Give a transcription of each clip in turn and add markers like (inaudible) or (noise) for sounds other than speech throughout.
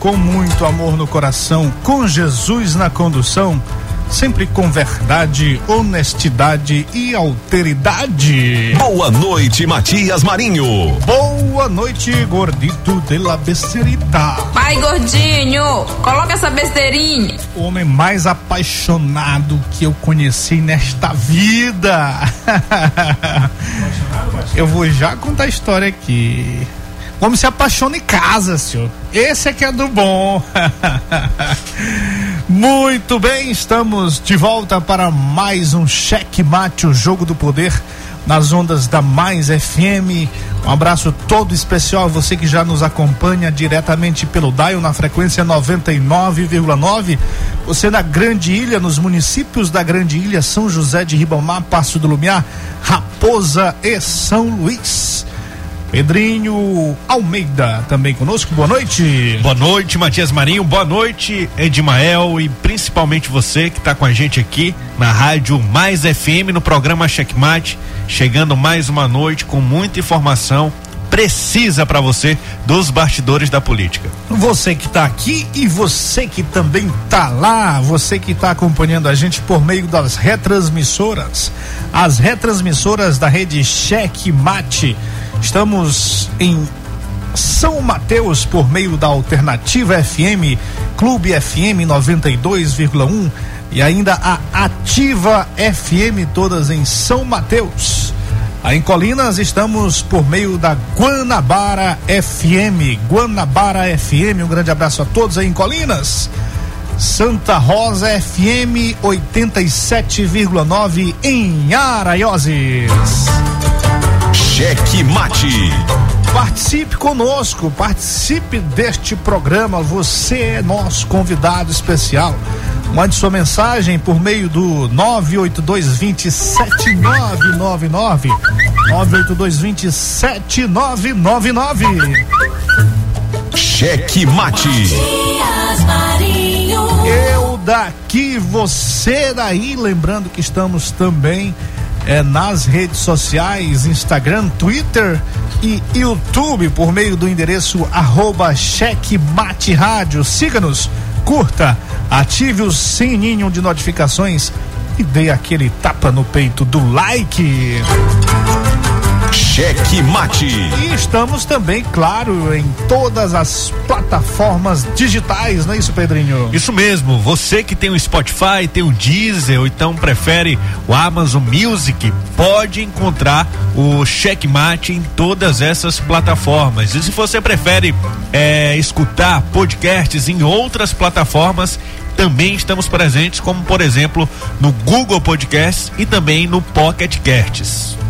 Com muito amor no coração, com Jesus na condução, sempre com verdade, honestidade e alteridade. Boa noite, Matias Marinho. Boa noite, gordito de la besterita. Pai gordinho, coloca essa besteirinha. O homem mais apaixonado que eu conheci nesta vida. (laughs) eu vou já contar a história aqui. O homem se apaixona em casa, senhor. Esse é que é do bom. (laughs) Muito bem, estamos de volta para mais um Cheque Mate, o jogo do poder nas ondas da Mais FM. Um abraço todo especial a você que já nos acompanha diretamente pelo Dial na frequência 99,9. Você na Grande Ilha, nos municípios da Grande Ilha, São José de Ribamar, Passo do Lumiar, Raposa e São Luís. Pedrinho Almeida também conosco. Boa noite. Boa noite, Matias Marinho. Boa noite, Edmael e principalmente você que está com a gente aqui na Rádio Mais FM no programa Checkmate, chegando mais uma noite com muita informação precisa para você dos bastidores da política. Você que está aqui e você que também está lá, você que está acompanhando a gente por meio das retransmissoras, as retransmissoras da rede Cheque Mate Estamos em São Mateus por meio da Alternativa FM, Clube FM 92,1 e ainda a Ativa FM, todas em São Mateus. Aí em Colinas estamos por meio da Guanabara FM. Guanabara FM, um grande abraço a todos aí em Colinas. Santa Rosa FM 87,9 em Araioses. Cheque Mate. Participe conosco, participe deste programa. Você é nosso convidado especial. Mande sua mensagem por meio do 982-27999. 982-27999. Cheque Mate. Eu daqui, você daí. Lembrando que estamos também é, nas redes sociais, Instagram, Twitter e YouTube por meio do endereço arroba rádio. Siga-nos, curta, ative o sininho de notificações e dê aquele tapa no peito do like. Cheque Mate. E estamos também, claro, em todas as plataformas digitais, não é isso, Pedrinho? Isso mesmo. Você que tem o Spotify, tem o Deezer, ou então prefere o Amazon Music, pode encontrar o Cheque Mate em todas essas plataformas. E se você prefere é, escutar podcasts em outras plataformas, também estamos presentes, como por exemplo no Google Podcasts e também no Pocket Casts.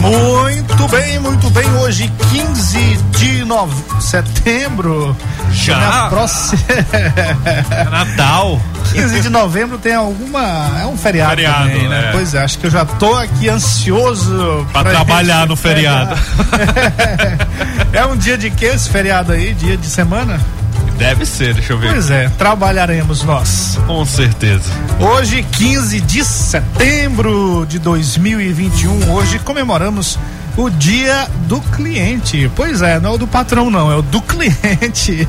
Muito bem, muito bem. Hoje, 15 de nove... setembro. Já? Próxima... É Natal. 15 de novembro tem alguma. É um feriado, feriado também, né? É. Pois é, acho que eu já tô aqui ansioso pra, trabalhar no feriado. (laughs) é um dia de que esse feriado aí? Dia de semana? Deve ser, deixa eu ver. Pois é, trabalharemos nós. Com certeza. Hoje, 15 de setembro de 2021, hoje comemoramos o dia do cliente. Pois é, não é o do patrão, não, é o do (laughs) cliente.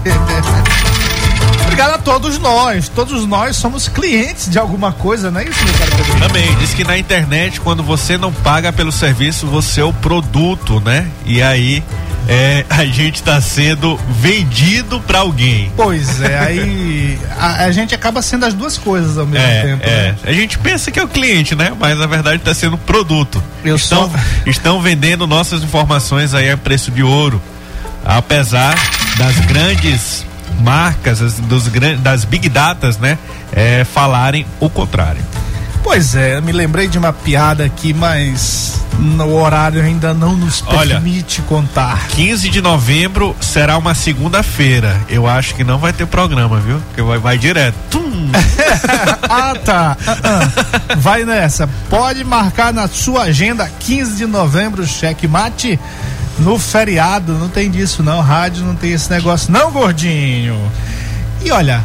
Obrigado a todos nós. Todos nós somos clientes de alguma coisa, não é isso, meu caro? Também, diz que na internet, quando você não paga pelo serviço, você é o produto, né? E aí é, a gente está sendo vendido para alguém. Pois é, aí a, a, gente acaba sendo as duas coisas ao mesmo é, tempo. É. Né? A gente pensa que é o cliente, né? Mas na verdade está sendo produto. Eu estão, sou... (laughs) estão vendendo nossas informações aí a preço de ouro. Apesar das grandes marcas, dos, das big datas, né? É, falarem o contrário. Pois é, me lembrei de uma piada aqui, mas no horário ainda não nos permite Olha, contar. 15 de novembro será uma segunda-feira. Eu acho que não vai ter programa, viu? Porque vai, vai direto. (laughs) ah, tá. Uh -uh. Vai nessa. Pode marcar na sua agenda 15 de novembro, cheque mate no feriado. Não tem disso, não. Rádio não tem esse negócio, não, gordinho. E olha,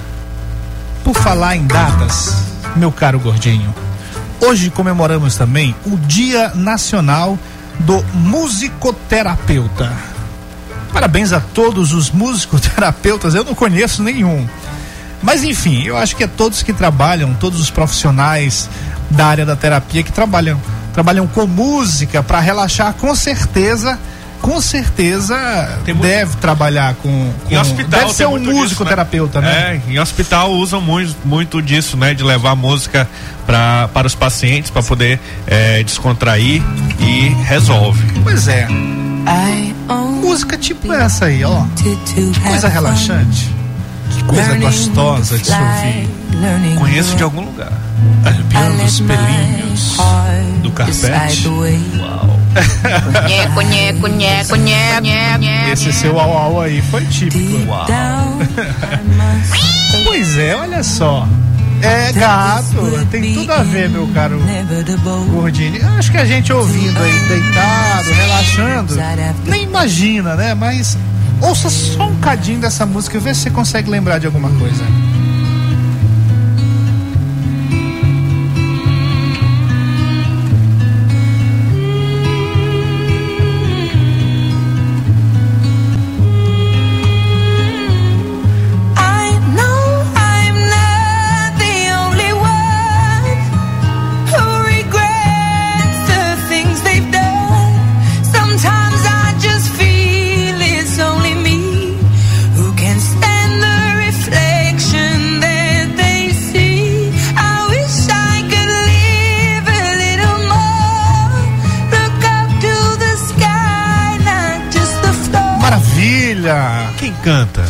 por falar em datas, meu caro gordinho. Hoje comemoramos também o Dia Nacional do Musicoterapeuta. Parabéns a todos os musicoterapeutas, eu não conheço nenhum. Mas enfim, eu acho que é todos que trabalham, todos os profissionais da área da terapia que trabalham, trabalham com música para relaxar, com certeza com certeza muito... deve trabalhar com, com... Em hospital deve ser um músico disso, né? terapeuta, né? É, em hospital usam muito, muito disso, né? De levar música pra, para os pacientes para poder é, descontrair e resolve. Pois é. Música tipo essa aí, ó. Que coisa relaxante. Que coisa gostosa de se ouvir. Conheço de algum lugar. Arrepiando os pelinhos do carpete. Uau. Esse seu au au aí foi típico. Uau. pois é, olha só. É gato, tem tudo a ver, meu caro Gordini. Acho que a gente ouvindo aí, deitado, relaxando, nem imagina, né? Mas ouça só um cadinho dessa música e vê se você consegue lembrar de alguma coisa.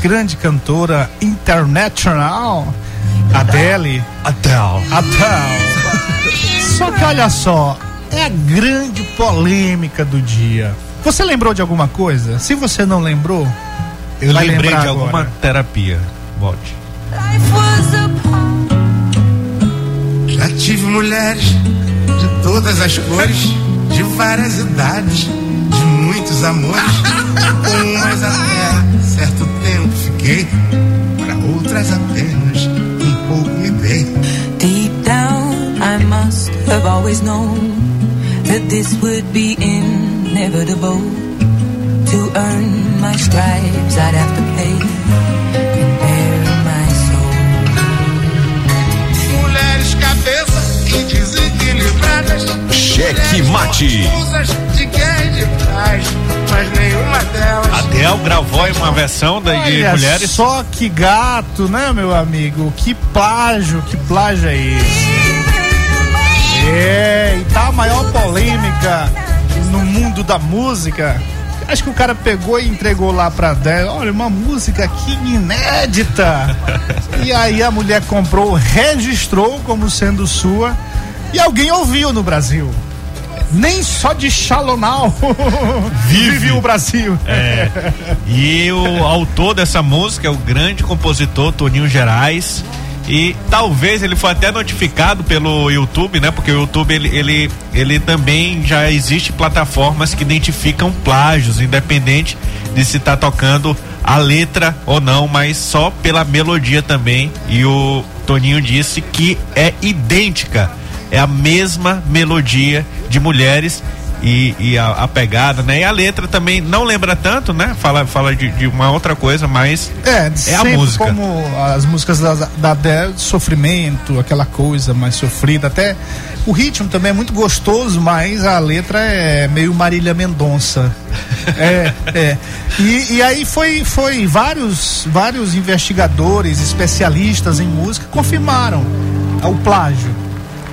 Grande cantora international, Adele. Adele. Adele. Só que olha só, é a grande polêmica do dia. Você lembrou de alguma coisa? Se você não lembrou, eu lembrei de agora. alguma terapia. Volte. Já tive mulheres de todas as cores, de várias idades, de muitos amores, (laughs) com umas até fiquei, para outras apenas um pouco me dei. Deep down, I must have always known that this would be inevitable. To earn my stripes, I'd have to pay and my soul. Mulheres cabeça e desequilibradas. Cheque mate. Trás mas nenhuma delas. Adele gravou uma versão da, de Olha mulheres. Só que gato, né, meu amigo? Que plágio, que plágio é esse? É, e tá a maior polêmica no mundo da música. Acho que o cara pegou e entregou lá pra Adele. Olha, uma música aqui inédita. e aí a mulher comprou, registrou como sendo sua. E alguém ouviu no Brasil nem só de Shalonal (laughs) vive. vive o Brasil. É. E o autor dessa música é o grande compositor Toninho Gerais. E talvez ele foi até notificado pelo YouTube, né? Porque o YouTube ele, ele, ele também já existe plataformas que identificam plágios, independente de se estar tá tocando a letra ou não, mas só pela melodia também. E o Toninho disse que é idêntica, é a mesma melodia de mulheres e, e a, a, pegada, né? E a letra também não lembra tanto, né? Fala, fala de, de uma outra coisa, mas é, é a música. Como as músicas da, da Adele, sofrimento, aquela coisa mais sofrida, até o ritmo também é muito gostoso, mas a letra é meio Marília Mendonça. (laughs) é, é. E, e aí foi, foi vários, vários investigadores, especialistas em música confirmaram o plágio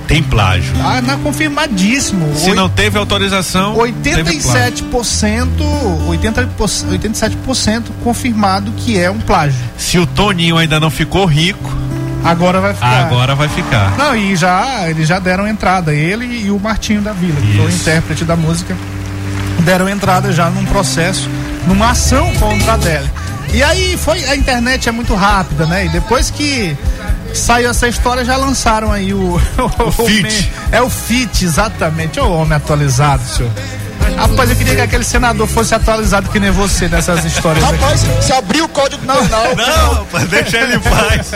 tem plágio. Ah, não, confirmadíssimo. Se Oit... não teve autorização. 87%, 80, 87% confirmado que é um plágio. Se o Toninho ainda não ficou rico. Agora vai ficar. Agora vai ficar. Não, e já eles já deram entrada, ele e o Martinho da Vila, que foi o intérprete da música, deram entrada já num processo, numa ação contra a Adele. E aí foi, a internet é muito rápida, né? E depois que saiu essa história, já lançaram aí o. (laughs) O, o Fit. É o Fit, exatamente. Ô homem atualizado, senhor. Rapaz, eu queria que aquele senador fosse atualizado que nem você nessas histórias. Rapaz, aqui. se abrir o código não, não. Não, não deixa ele em paz.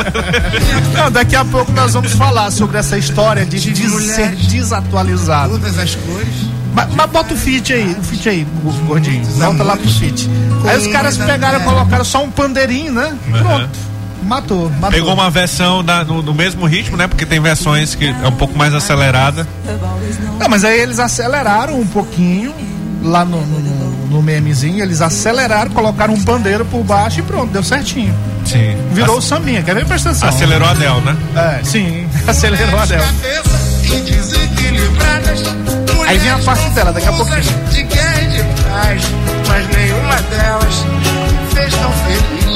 Não, daqui a pouco nós vamos falar sobre essa história de, de ser desatualizado. Todas as cores. Mas, mas, bota o fit aí, o fit aí, gordinho. Volta lá pro fit. Aí os caras pegaram e colocaram só um pandeirinho, né? Pronto. Matou, matou. Pegou uma versão da, no, no, mesmo ritmo, né? Porque tem versões que é um pouco mais acelerada. Não, mas aí eles aceleraram um pouquinho lá no, no, no memezinho, eles aceleraram, colocaram um pandeiro por baixo e pronto, deu certinho. Sim. Virou o sambinha, quer ver? Presta atenção. Acelerou a Del, né? É, sim, (laughs) acelerou a Del. Aí vem a parte dela, daqui a pouquinho. De guerra de paz, mas nenhuma delas fez tão feliz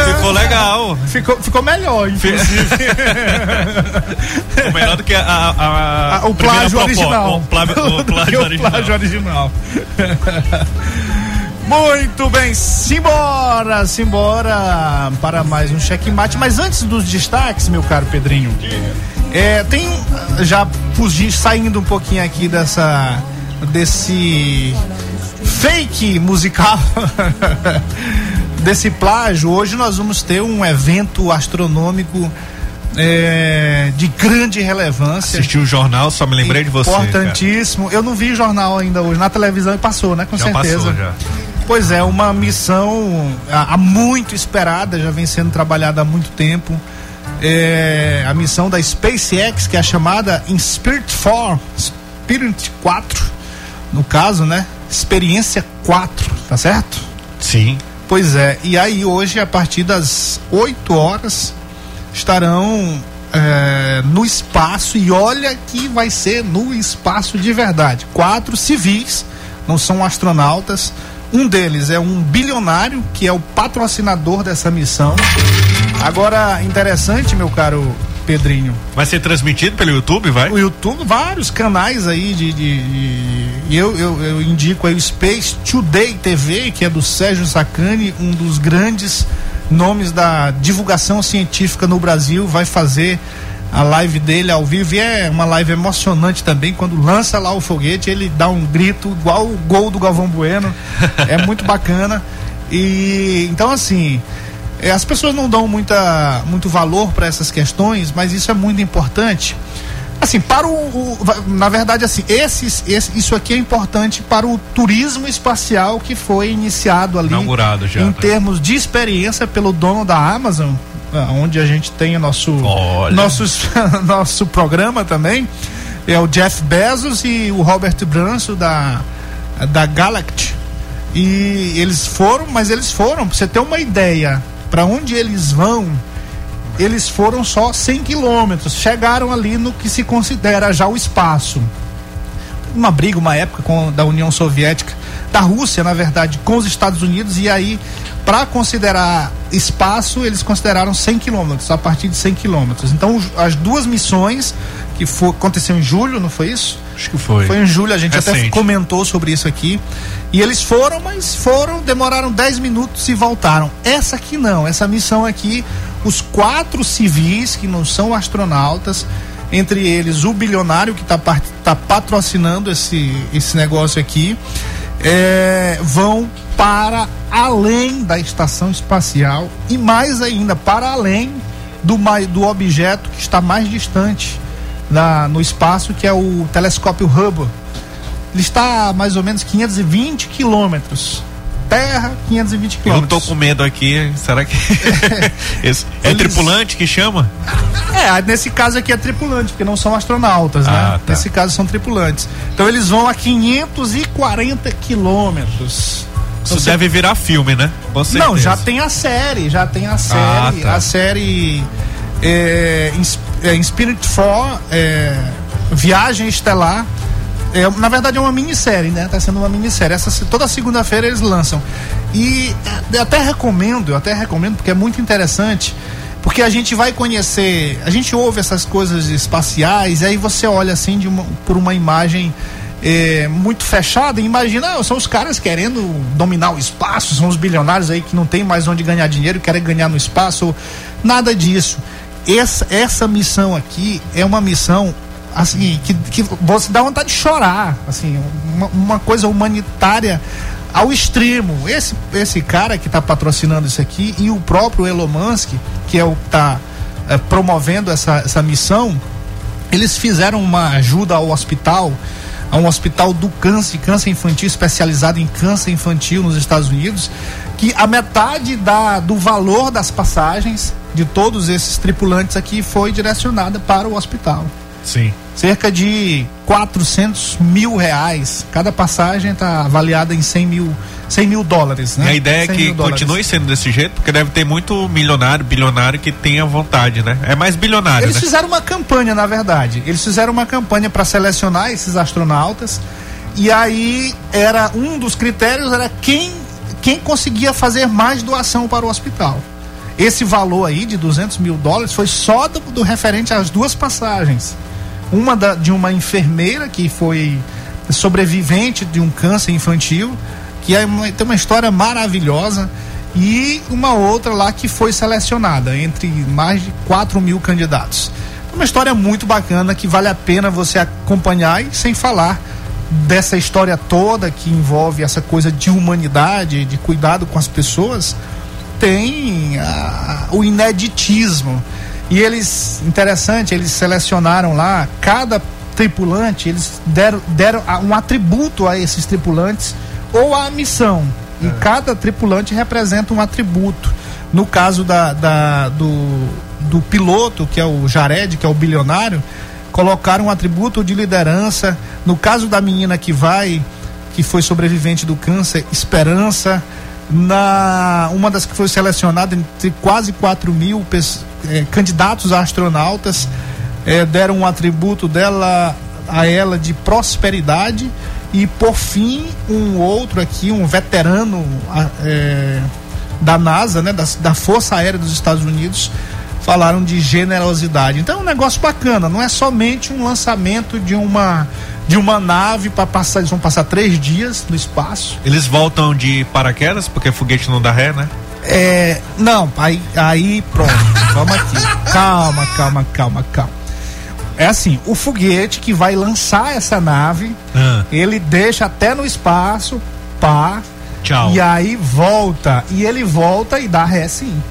ficou legal. Ficou, ficou melhor, inclusive. (laughs) ficou melhor do que a, a, a o plágio original. O, plágio, o (laughs) plágio original. O plágio original. Muito bem, simbora, simbora para mais um checkmate. Mas antes dos destaques, meu caro Pedrinho, é, tem já fugir, saindo um pouquinho aqui dessa desse fake musical, (laughs) desse plágio. Hoje nós vamos ter um evento astronômico é, de grande relevância. Assisti o jornal, só me lembrei de você. Importantíssimo. Eu não vi jornal ainda hoje. Na televisão passou, né? Com já certeza. Passou, já. Pois é, uma missão há muito esperada, já vem sendo trabalhada há muito tempo. É, a missão da SpaceX, que é a chamada Spirit 4, Spirit 4, no caso, né? Experiência 4, tá certo? Sim. Pois é, e aí hoje, a partir das 8 horas, estarão é, no espaço e olha que vai ser no espaço de verdade. Quatro civis, não são astronautas, um deles é um bilionário que é o patrocinador dessa missão. Agora, interessante, meu caro Pedrinho. Vai ser transmitido pelo YouTube, vai? O YouTube, vários canais aí de. de, de eu, eu, eu, indico aí o Space Today TV, que é do Sérgio Sacani, um dos grandes nomes da divulgação científica no Brasil, vai fazer a live dele ao vivo e é uma live emocionante também. Quando lança lá o foguete, ele dá um grito igual o gol do Galvão Bueno. É muito (laughs) bacana. E então assim, as pessoas não dão muita, muito valor para essas questões, mas isso é muito importante. Assim, para o, o na verdade assim, esses, esse, isso aqui é importante para o turismo espacial que foi iniciado ali Inaugurado já, em tá? termos de experiência pelo dono da Amazon, onde a gente tem o nosso nossos, (laughs) nosso programa também é o Jeff Bezos e o Robert Branson da da Galact e eles foram mas eles foram para você ter uma ideia para onde eles vão eles foram só 100 quilômetros. Chegaram ali no que se considera já o espaço. Uma briga uma época com da União Soviética da Rússia na verdade com os Estados Unidos. E aí para considerar espaço, eles consideraram 100 quilômetros, a partir de 100 quilômetros. Então, as duas missões, que foi, aconteceu em julho, não foi isso? Acho que foi. Foi em julho, a gente Recente. até comentou sobre isso aqui. E eles foram, mas foram, demoraram 10 minutos e voltaram. Essa aqui não, essa missão aqui, os quatro civis, que não são astronautas, entre eles o bilionário que está tá patrocinando esse, esse negócio aqui, é, vão para além da estação espacial e mais ainda para além do, do objeto que está mais distante na, no espaço, que é o telescópio Hubble. Ele está a mais ou menos 520 quilômetros terra, 520 quilômetros. Eu tô com medo aqui, será que (laughs) Esse, é Eles... tripulante que chama? É, nesse caso aqui é tripulante, porque não são astronautas, né? ah? Tá. Nesse caso são tripulantes. Então eles vão a 540 quilômetros. Isso Você... deve virar filme, né? Não, já tem a série, já tem a série, ah, tá. a série é, é, Spirit 4, é, Viagem Estelar é, na verdade é uma minissérie, né? Tá sendo uma minissérie. Essa, toda segunda-feira eles lançam. E é, eu até recomendo, eu até recomendo, porque é muito interessante. Porque a gente vai conhecer, a gente ouve essas coisas espaciais, e aí você olha assim uma, por uma imagem é, muito fechada e imagina, ah, são os caras querendo dominar o espaço, são os bilionários aí que não tem mais onde ganhar dinheiro, querem ganhar no espaço. Nada disso. Essa, essa missão aqui é uma missão assim, que, que você dá vontade de chorar, assim, uma, uma coisa humanitária ao extremo. Esse, esse cara que está patrocinando isso aqui e o próprio Elon Musk, que é o está é, promovendo essa, essa missão, eles fizeram uma ajuda ao hospital, a um hospital do câncer, câncer infantil, especializado em câncer infantil nos Estados Unidos, que a metade da, do valor das passagens de todos esses tripulantes aqui foi direcionada para o hospital. Sim. Cerca de 400 mil reais. Cada passagem está avaliada em 100 mil, 100 mil dólares, né? E a ideia é que continue sendo desse jeito, porque deve ter muito milionário, bilionário que tenha vontade, né? É mais bilionário. Eles né? fizeram uma campanha, na verdade. Eles fizeram uma campanha para selecionar esses astronautas. E aí era um dos critérios era quem quem conseguia fazer mais doação para o hospital. Esse valor aí de 200 mil dólares foi só do, do referente às duas passagens uma da, de uma enfermeira que foi sobrevivente de um câncer infantil, que é uma, tem uma história maravilhosa, e uma outra lá que foi selecionada entre mais de 4 mil candidatos. Uma história muito bacana que vale a pena você acompanhar e sem falar dessa história toda que envolve essa coisa de humanidade, de cuidado com as pessoas, tem a, o ineditismo e eles, interessante, eles selecionaram lá cada tripulante, eles deram, deram um atributo a esses tripulantes ou a missão. E é. cada tripulante representa um atributo. No caso da, da, do, do piloto, que é o Jared, que é o bilionário, colocaram um atributo de liderança. No caso da menina que vai, que foi sobrevivente do câncer, esperança na uma das que foi selecionada entre quase 4 mil é, candidatos a astronautas é, deram um atributo dela a ela de prosperidade e por fim um outro aqui um veterano é, da NASA né da, da Força Aérea dos Estados Unidos falaram de generosidade. Então é um negócio bacana não é somente um lançamento de uma de uma nave para passar, eles vão passar três dias no espaço. Eles voltam de paraquedas, porque foguete não dá ré, né? É, não, aí, aí pronto, (laughs) vamos aqui. Calma, calma, calma, calma. É assim, o foguete que vai lançar essa nave, ah. ele deixa até no espaço, pá. Tchau. E aí volta, e ele volta e dá ré sim.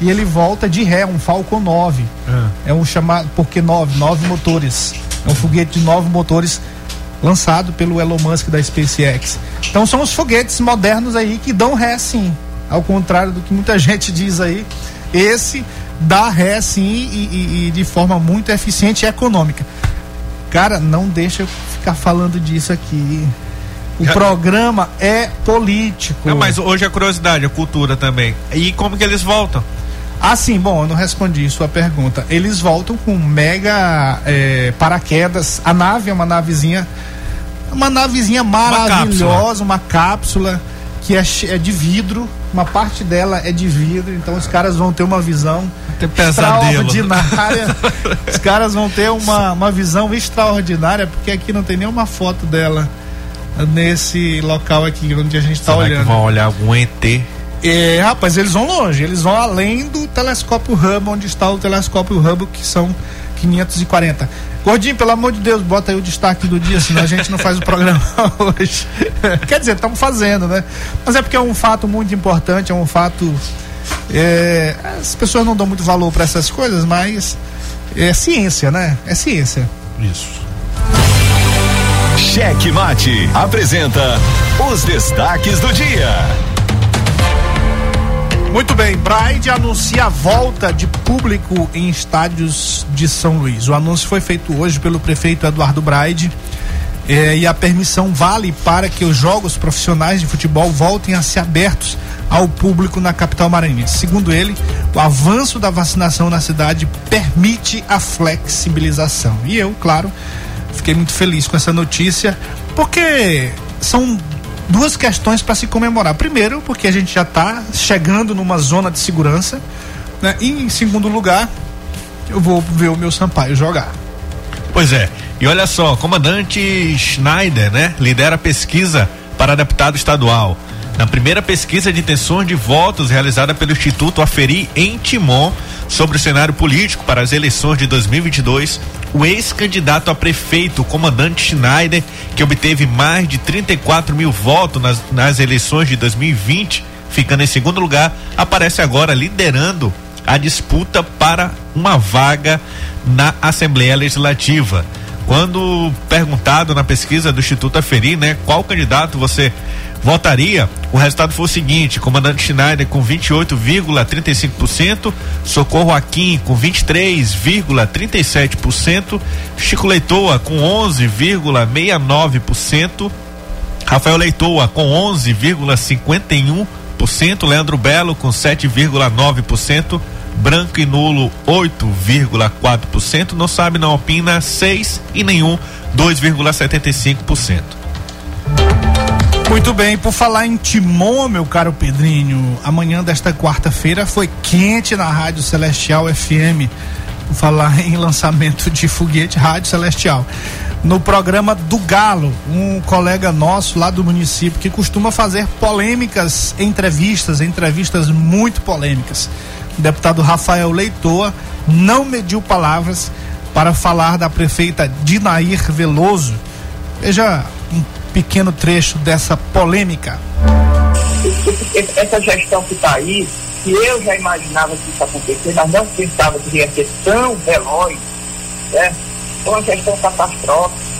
E ele volta de ré, um Falcon 9. Ah. É um chamado, porque nove, nove motores. É um foguete de nove motores lançado pelo Elon Musk da SpaceX. Então são os foguetes modernos aí que dão ré sim. Ao contrário do que muita (laughs) gente diz aí, esse dá ré sim e, e, e de forma muito eficiente e econômica. Cara, não deixa eu ficar falando disso aqui. O Já... programa é político. Não, mas hoje a curiosidade, a cultura também. E como que eles voltam? Ah, sim, bom, eu não respondi sua pergunta. Eles voltam com mega é, paraquedas. A nave é uma navezinha uma navezinha maravilhosa, uma cápsula, uma cápsula que é, é, de vidro, uma parte dela é de vidro, então os caras vão ter uma visão extraordinária. (laughs) os caras vão ter uma, uma visão extraordinária, porque aqui não tem nenhuma foto dela nesse local aqui onde a gente está olhando. Que vão olhar algum ET? É, rapaz, eles vão longe, eles vão além do telescópio Hubble, onde está o telescópio Hubble, que são 540. Gordinho, pelo amor de Deus, bota aí o destaque do dia, senão a gente não faz o programa (laughs) hoje. Quer dizer, estamos fazendo, né? Mas é porque é um fato muito importante, é um fato. É, as pessoas não dão muito valor para essas coisas, mas é ciência, né? É ciência. Isso. Cheque Mate apresenta os destaques do dia. Muito bem, Braide anuncia a volta de público em estádios de São Luís. O anúncio foi feito hoje pelo prefeito Eduardo Braide eh, e a permissão vale para que os jogos profissionais de futebol voltem a ser abertos ao público na capital maranhense. Segundo ele, o avanço da vacinação na cidade permite a flexibilização. E eu, claro, fiquei muito feliz com essa notícia, porque são duas questões para se comemorar. Primeiro, porque a gente já está chegando numa zona de segurança, né? E em segundo lugar, eu vou ver o meu Sampaio jogar. Pois é. E olha só, comandante Schneider, né, lidera a pesquisa para deputado estadual. Na primeira pesquisa de intenções de votos realizada pelo Instituto Aferi em Timon sobre o cenário político para as eleições de 2022, o ex-candidato a prefeito, comandante Schneider, que obteve mais de 34 mil votos nas, nas eleições de 2020, ficando em segundo lugar, aparece agora liderando a disputa para uma vaga na Assembleia Legislativa. Quando perguntado na pesquisa do Instituto Aferi, né, qual candidato você votaria, o resultado foi o seguinte: comandante Schneider com 28,35%, Socorro Aquim com 23,37%, Chico Leitoa com 11,69%, Rafael Leitoa com 11,51%, Leandro Belo com 7,9%, branco e nulo 8,4%, não sabe, não opina 6 e nenhum 2,75%. Muito bem, por falar em Timon, meu caro Pedrinho, amanhã desta quarta-feira foi quente na Rádio Celestial FM. Por falar (laughs) em lançamento de foguete Rádio Celestial. No programa do Galo, um colega nosso lá do município que costuma fazer polêmicas entrevistas, entrevistas muito polêmicas. O deputado Rafael Leitoa não mediu palavras para falar da prefeita Dinair Veloso. Veja um pequeno trecho dessa polêmica. Essa gestão que está aí, que eu já imaginava que isso acontecer, mas não pensava que ia ser tão veloz, né? É uma gestão catastrófica.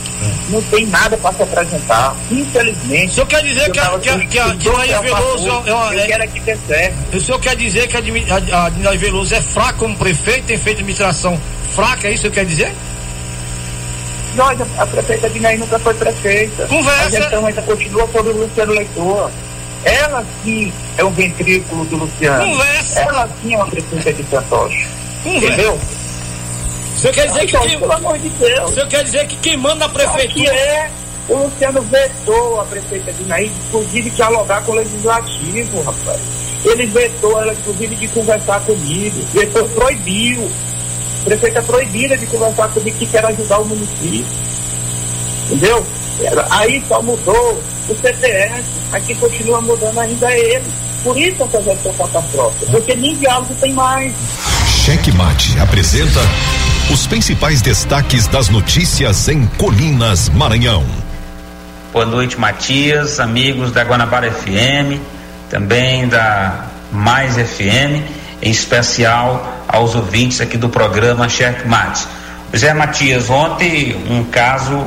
Não tem nada para se apresentar, infelizmente. O senhor quer dizer que a, que, a, que a Dinaí Veloso é uma. Eu quero que dê certo. O senhor quer dizer que a, a Dinaí Veloso é fraca como prefeito, tem feito administração fraca, é isso que o senhor quer dizer? Nós, a prefeita Dinaí nunca foi prefeita. Conversa. A gestão ainda continua sobre o Luciano Leitor. Ela sim é um ventrículo do Luciano. Conversa. Ela sim é uma prefeita de. Conversa. Entendeu? O senhor quer dizer que quem, pelo amor de Deus. o senhor quer dizer que quem manda na que prefeitura. é o Luciano vetou a prefeita Dinaí, inclusive, dialogar com o legislativo, rapaz. Ele vetou ela, inclusive, de conversar comigo. Vetou, proibiu. A prefeita proibida de conversar comigo que quer ajudar o município. Entendeu? Aí só mudou o CPS, mas quem continua mudando ainda é ele. Por isso essa gestão catastrófica, porque nem diálogo tem mais. Cheque Mate apresenta os principais destaques das notícias em Colinas, Maranhão. Boa noite, Matias, amigos da Guanabara FM, também da Mais FM, em especial aos ouvintes aqui do programa Checkmate. Pois é, Matias, ontem um caso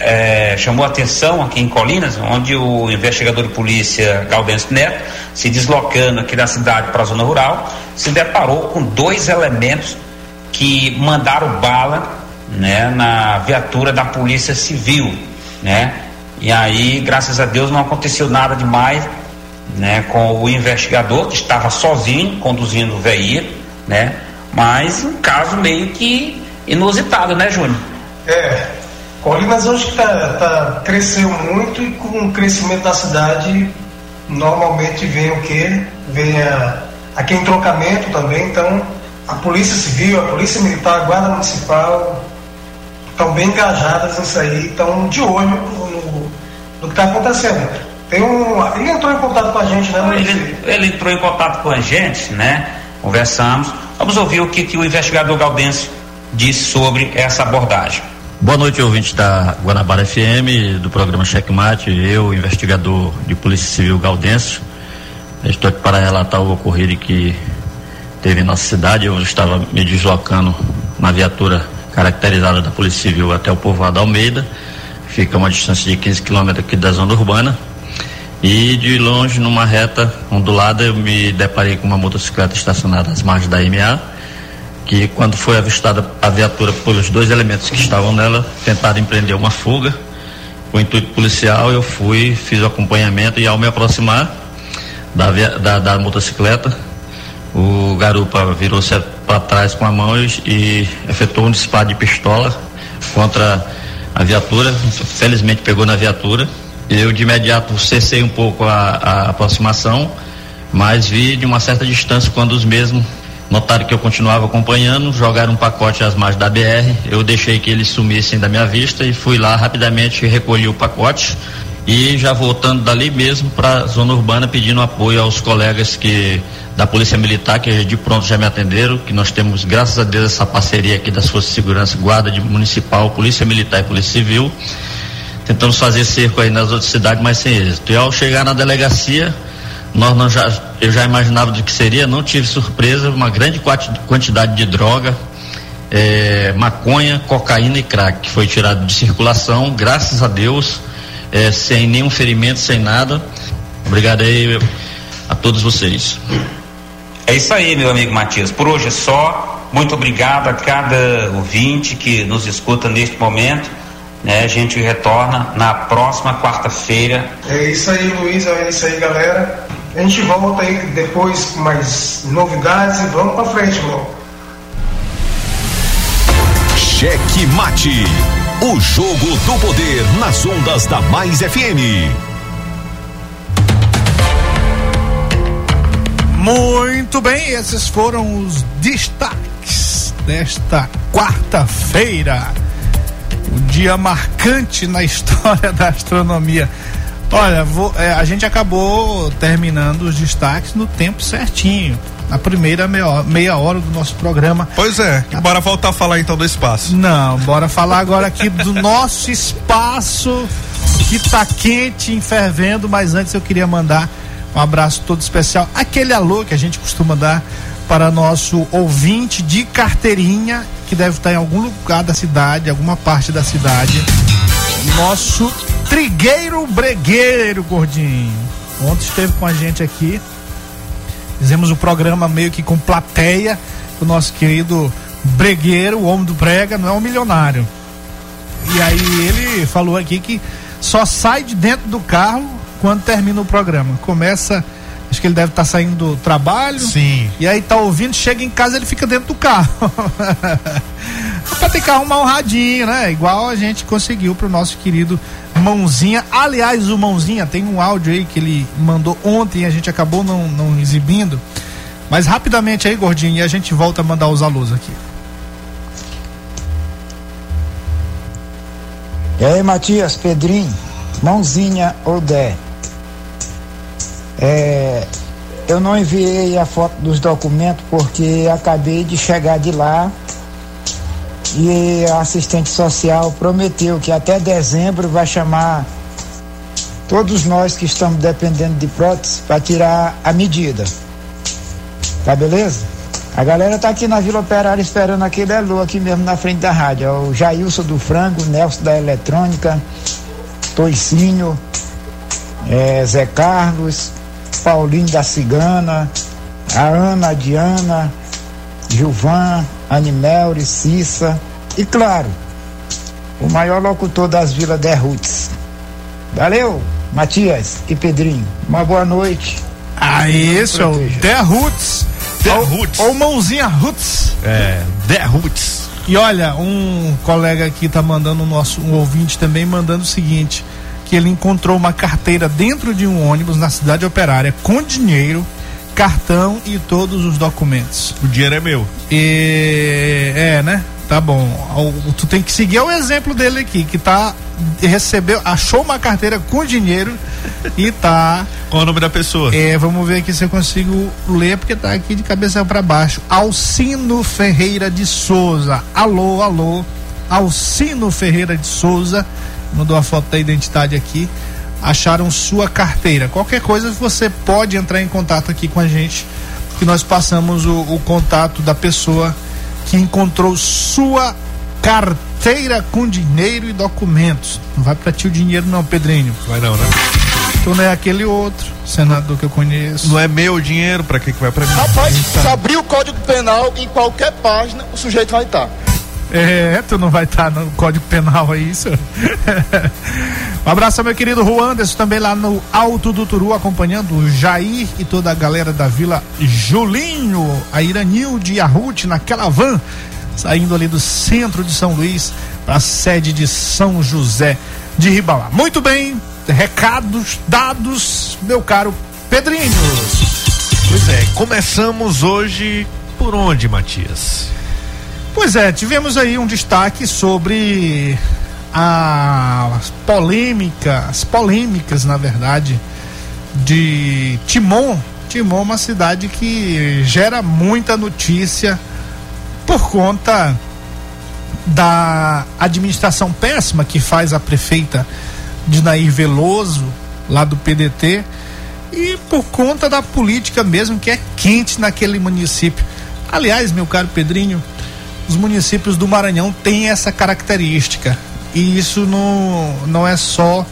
eh, chamou atenção aqui em Colinas, onde o investigador de polícia Gaudêncio Neto, se deslocando aqui da cidade para a zona rural, se deparou com dois elementos que mandaram bala né, na viatura da Polícia Civil, né? E aí, graças a Deus, não aconteceu nada demais, né, com o investigador que estava sozinho conduzindo o veículo, né? Mas um caso meio que inusitado, né, Júnior? É, Colinas hoje tá, tá, cresceu muito e com o crescimento da cidade normalmente vem o quê? Vem a, aqui em trocamento também, então a Polícia Civil, a Polícia Militar, a Guarda Municipal estão bem engajadas nisso aí, estão de olho no, no, no que está acontecendo. Tem um, ele entrou em contato com a gente, né? Ele, ele entrou em contato com a gente, né? Conversamos. Vamos ouvir o que, que o investigador Gaudêncio disse sobre essa abordagem. Boa noite, ouvinte da Guanabara FM, do programa Checkmate. Eu, investigador de Polícia Civil Gaudêncio, estou aqui para relatar o ocorrido que teve nossa cidade. Eu estava me deslocando na viatura caracterizada da Polícia Civil até o povoado Almeida, fica a uma distância de 15 quilômetros aqui da zona urbana. E de longe, numa reta ondulada, eu me deparei com uma motocicleta estacionada às margens da MA que quando foi avistada a viatura pelos dois elementos que estavam nela, tentaram empreender uma fuga. Com intuito policial, eu fui, fiz o acompanhamento e ao me aproximar da, da, da motocicleta, o garupa virou-se para trás com a mão e, efetuou um disparo de pistola contra a viatura. Felizmente pegou na viatura. Eu de imediato cessei um pouco a, a aproximação, mas vi de uma certa distância quando os mesmos Notaram que eu continuava acompanhando, jogaram um pacote às margens da BR. Eu deixei que eles sumissem da minha vista e fui lá rapidamente recolhi o pacote e já voltando dali mesmo para a zona urbana pedindo apoio aos colegas que da Polícia Militar que de pronto já me atenderam, que nós temos graças a Deus essa parceria aqui das Forças de Segurança, Guarda de Municipal, Polícia Militar e Polícia Civil. Tentamos fazer cerco aí nas outras cidades, mas sem êxito. E ao chegar na delegacia, nós não já, eu já imaginava do que seria, não tive surpresa, uma grande quantidade de droga, é, maconha, cocaína e crack, que foi tirado de circulação, graças a Deus, é, sem nenhum ferimento, sem nada. Obrigado aí a todos vocês. É isso aí, meu amigo Matias. Por hoje é só. Muito obrigado a cada ouvinte que nos escuta neste momento. Né? A gente retorna na próxima quarta-feira. É isso aí, Luiz. É isso aí, galera. A gente volta aí depois com mais novidades e vamos pra frente, irmão. Cheque Mate. O jogo do poder nas ondas da Mais FM. Muito bem, esses foram os destaques desta quarta-feira. Um dia marcante na (laughs) história da astronomia. Olha, vou, é, a gente acabou terminando os destaques no tempo certinho. Na primeira meia, meia hora do nosso programa. Pois é, bora voltar a falar então do espaço. Não, bora falar agora aqui do nosso espaço que tá quente, enfervendo, mas antes eu queria mandar um abraço todo especial, aquele alô que a gente costuma dar para nosso ouvinte de carteirinha, que deve estar em algum lugar da cidade, alguma parte da cidade. Nosso Trigueiro Bregueiro, gordinho. Ontem esteve com a gente aqui. Fizemos o programa meio que com plateia. O nosso querido Bregueiro, o homem do Brega, não é um milionário. E aí ele falou aqui que só sai de dentro do carro quando termina o programa. Começa Acho que ele deve estar tá saindo do trabalho. Sim. E aí tá ouvindo, chega em casa ele fica dentro do carro. (laughs) pra ter que arrumar um radinho, né? Igual a gente conseguiu pro nosso querido Mãozinha. Aliás, o Mãozinha tem um áudio aí que ele mandou ontem, a gente acabou não, não exibindo. Mas rapidamente aí, gordinho, e a gente volta a mandar os alunos aqui. E aí, Matias, Pedrinho, Mãozinha Odé. É, eu não enviei a foto dos documentos porque acabei de chegar de lá e a assistente social prometeu que até dezembro vai chamar todos nós que estamos dependendo de prótese para tirar a medida. Tá beleza? A galera tá aqui na Vila Operária esperando aquele alô aqui mesmo na frente da rádio. É o Jailson do Frango, Nelson da Eletrônica, Toicinho, é, Zé Carlos, Paulinho da Cigana, a Ana, a Diana, Gilvan, Animelri, Cissa e, claro, o maior locutor das Vilas de Roots. Valeu, Matias e Pedrinho. Uma boa noite. Ah, isso é o The Roots. The ou. Ou mãozinha Roots. É, Roots. E olha, um colega aqui tá mandando, um nosso, um ouvinte também mandando o seguinte que ele encontrou uma carteira dentro de um ônibus na cidade operária com dinheiro, cartão e todos os documentos. O dinheiro é meu. E é, né? Tá bom. Tu tem que seguir o exemplo dele aqui, que tá recebeu, achou uma carteira com dinheiro e tá Qual o nome da pessoa? É, vamos ver aqui se eu consigo ler, porque tá aqui de cabeça para baixo. Alcino Ferreira de Souza. Alô, alô. Alcino Ferreira de Souza. Mandou a foto da identidade aqui. Acharam sua carteira. Qualquer coisa você pode entrar em contato aqui com a gente, que nós passamos o, o contato da pessoa que encontrou sua carteira com dinheiro e documentos. Não vai para ti o dinheiro não, Pedrinho. Vai não, né? Tu não é aquele outro senador que eu conheço. Não é meu dinheiro, pra que que vai pra mim? Rapaz, se abrir o Código Penal, em qualquer página, o sujeito vai estar. É, tu não vai estar no Código Penal aí, senhor. (laughs) um abraço ao meu querido Juan Anderson, também lá no Alto do Turu, acompanhando o Jair e toda a galera da Vila Julinho, a Iranilde e a Ruth naquela van, saindo ali do centro de São Luís para a sede de São José de Ribamar. Muito bem, recados dados, meu caro Pedrinho. Pois é, começamos hoje por onde, Matias? Pois é, tivemos aí um destaque sobre as polêmicas, as polêmicas, na verdade, de Timon. Timon é uma cidade que gera muita notícia por conta da administração péssima que faz a prefeita de Nair Veloso, lá do PDT, e por conta da política mesmo que é quente naquele município. Aliás, meu caro Pedrinho, os municípios do Maranhão têm essa característica. E isso não, não é só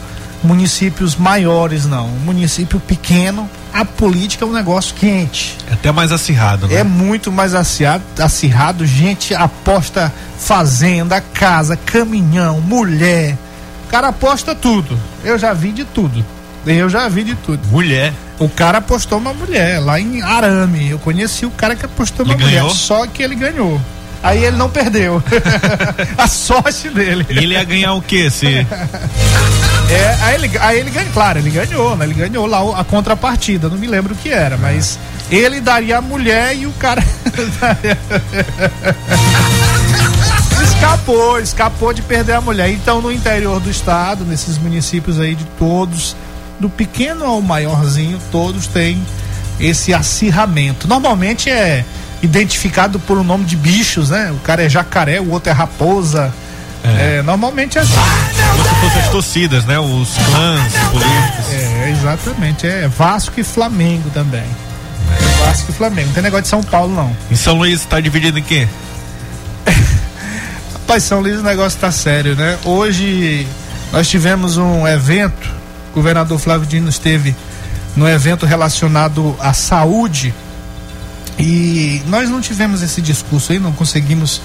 municípios maiores, não. Município pequeno, a política é um negócio quente. É até mais acirrado, né? É muito mais acirrado, acirrado. Gente aposta fazenda, casa, caminhão, mulher. O cara aposta tudo. Eu já vi de tudo. Eu já vi de tudo. Mulher. O cara apostou uma mulher lá em Arame. Eu conheci o cara que apostou uma Ele mulher. ganhou? Só que ele ganhou. Aí ele não perdeu. (laughs) a sorte dele. E ele ia ganhar o quê? Se... (laughs) É, aí ele, aí ele ganhou, claro, ele ganhou, né? Ele ganhou lá a contrapartida, não me lembro o que era, mas ele daria a mulher e o cara. (laughs) escapou, escapou de perder a mulher. Então, no interior do estado, nesses municípios aí de todos, do pequeno ao maiorzinho, todos têm esse acirramento. Normalmente é identificado por um nome de bichos, né? O cara é jacaré, o outro é raposa. É, normalmente é assim. Como se fossem as torcidas, né? Os clãs políticos. É, exatamente. É Vasco e Flamengo também. É Vasco e Flamengo. Não tem negócio de São Paulo, não. Em São Luís tá dividido em quê? (laughs) Rapaz, São Luís o negócio tá sério, né? Hoje nós tivemos um evento, o governador Flávio Dino esteve no evento relacionado à saúde e nós não tivemos esse discurso aí, não conseguimos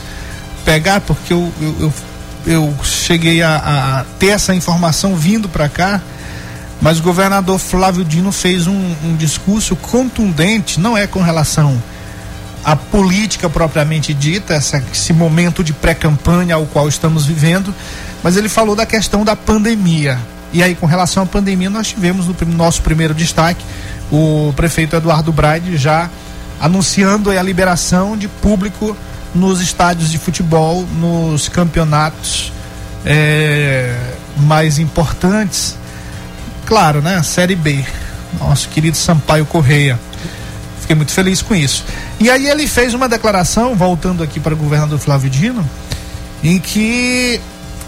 pegar porque eu, eu, eu, eu cheguei a, a ter essa informação vindo para cá, mas o governador Flávio Dino fez um, um discurso contundente, não é com relação a política propriamente dita, essa, esse momento de pré-campanha ao qual estamos vivendo, mas ele falou da questão da pandemia. E aí, com relação à pandemia, nós tivemos no nosso primeiro destaque o prefeito Eduardo Braide já anunciando a liberação de público nos estádios de futebol, nos campeonatos eh, mais importantes. Claro, né? Série B. Nosso querido Sampaio Correia. Fiquei muito feliz com isso. E aí ele fez uma declaração, voltando aqui para o governador Flávio Dino, em que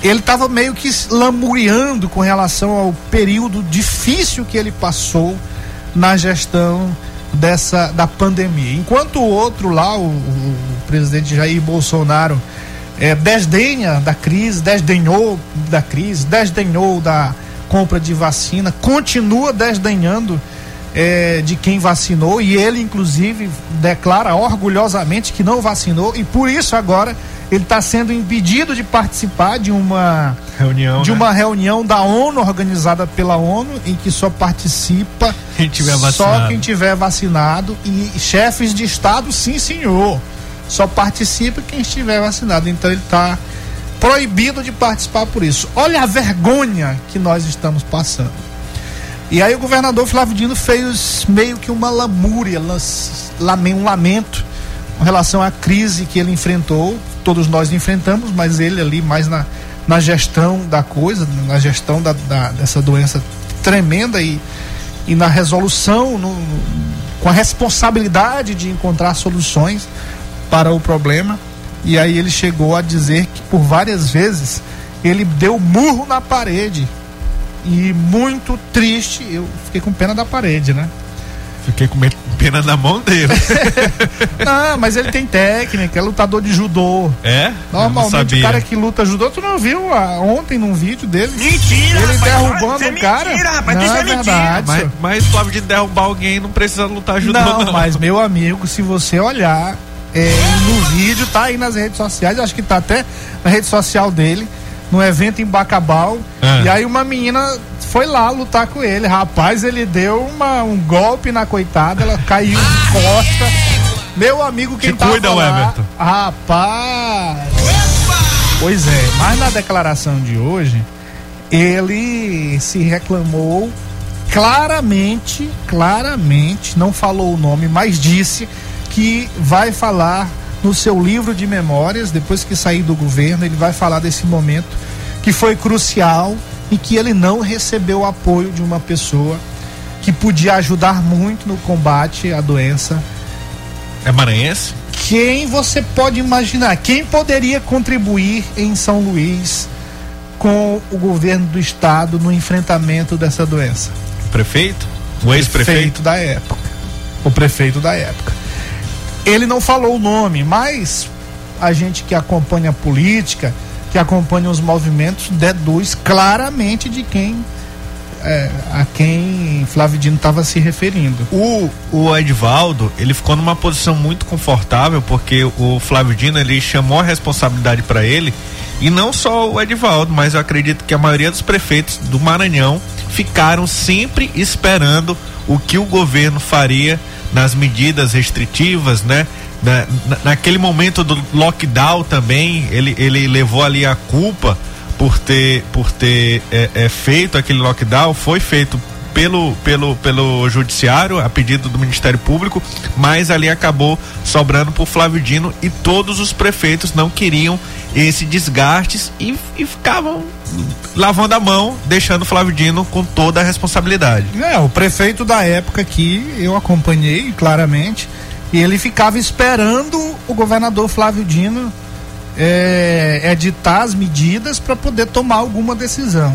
ele estava meio que lamuriando com relação ao período difícil que ele passou na gestão dessa da pandemia. Enquanto o outro lá, o, o presidente Jair Bolsonaro, é, desdenha da crise, desdenhou da crise, desdenhou da compra de vacina, continua desdenhando é, de quem vacinou e ele, inclusive, declara orgulhosamente que não vacinou e por isso agora ele está sendo impedido de participar de uma Reunião, de né? uma reunião da ONU organizada pela ONU em que só participa Quem tiver só quem tiver vacinado e chefes de estado, sim senhor, só participa quem estiver vacinado. Então ele está proibido de participar por isso. Olha a vergonha que nós estamos passando. E aí o governador Flávio Dino fez meio que uma lamúria, um lamento com relação à crise que ele enfrentou, todos nós enfrentamos, mas ele ali mais na, na gestão da coisa, na gestão da, da dessa doença tremenda e, e na resolução, no, com a responsabilidade de encontrar soluções para o problema. E aí ele chegou a dizer que por várias vezes ele deu murro na parede. E muito triste, eu fiquei com pena da parede, né? Fiquei com pena na mão dele. (laughs) não, mas ele tem técnica, é lutador de judô. É? Normalmente o cara que luta judô, tu não viu ah, ontem num vídeo dele? Mentira! Ele rapaz, derrubando o cara. Mentira, rapaz, não, isso é, é mentira. verdade. Mas, mas Flávio de derrubar alguém não precisa lutar judô, não. não. mas meu amigo, se você olhar é, no vídeo, tá aí nas redes sociais, acho que tá até na rede social dele, no evento em Bacabal. É. E aí uma menina foi lá lutar com ele. Rapaz, ele deu uma, um golpe na coitada, ela caiu de costa. Meu amigo, quem Te tava cuida, lá, Everton. Rapaz. Pois é, mas na declaração de hoje, ele se reclamou claramente, claramente, não falou o nome, mas disse que vai falar no seu livro de memórias, depois que sair do governo, ele vai falar desse momento que foi crucial e que ele não recebeu o apoio de uma pessoa que podia ajudar muito no combate à doença. É maranhense? Quem você pode imaginar? Quem poderia contribuir em São Luís com o governo do estado no enfrentamento dessa doença? O prefeito? O ex-prefeito? da época. O prefeito da época. Ele não falou o nome, mas a gente que acompanha a política, que acompanha os movimentos, deduz claramente de quem é, a quem Flávio Dino estava se referindo. O, o Edvaldo, ele ficou numa posição muito confortável porque o Flávio Dino ele chamou a responsabilidade para ele e não só o Edvaldo, mas eu acredito que a maioria dos prefeitos do Maranhão ficaram sempre esperando o que o governo faria nas medidas restritivas, né? Na, na, naquele momento do lockdown também, ele, ele levou ali a culpa por ter, por ter é, é, feito aquele lockdown, foi feito pelo, pelo, pelo judiciário, a pedido do Ministério Público, mas ali acabou sobrando por Flávio Dino e todos os prefeitos não queriam esse desgastes e, e ficavam lavando a mão, deixando Flávio Dino com toda a responsabilidade. É, o prefeito da época que eu acompanhei claramente, e ele ficava esperando o governador Flávio Dino é, editar as medidas para poder tomar alguma decisão.